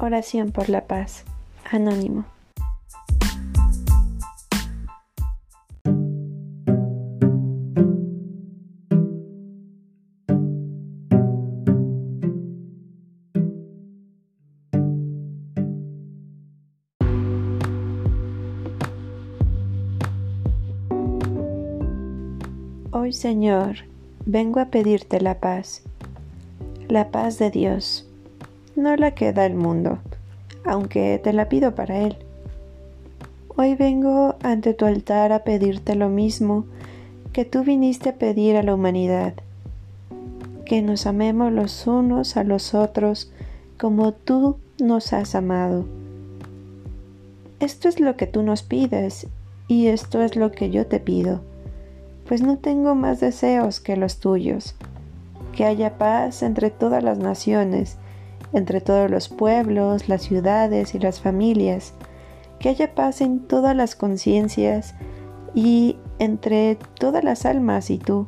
Oración por la paz. Anónimo. Hoy, Señor, vengo a pedirte la paz, la paz de Dios no la que da el mundo, aunque te la pido para él. Hoy vengo ante tu altar a pedirte lo mismo que tú viniste a pedir a la humanidad, que nos amemos los unos a los otros como tú nos has amado. Esto es lo que tú nos pides y esto es lo que yo te pido, pues no tengo más deseos que los tuyos, que haya paz entre todas las naciones, entre todos los pueblos, las ciudades y las familias, que haya paz en todas las conciencias y entre todas las almas y tú,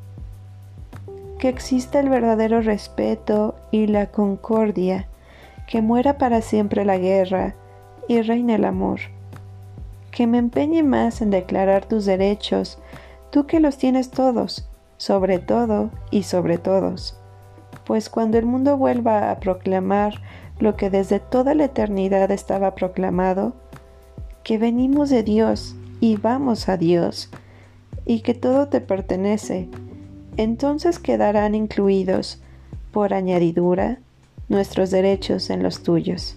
que exista el verdadero respeto y la concordia, que muera para siempre la guerra y reine el amor, que me empeñe más en declarar tus derechos, tú que los tienes todos, sobre todo y sobre todos pues cuando el mundo vuelva a proclamar lo que desde toda la eternidad estaba proclamado, que venimos de Dios y vamos a Dios, y que todo te pertenece, entonces quedarán incluidos, por añadidura, nuestros derechos en los tuyos.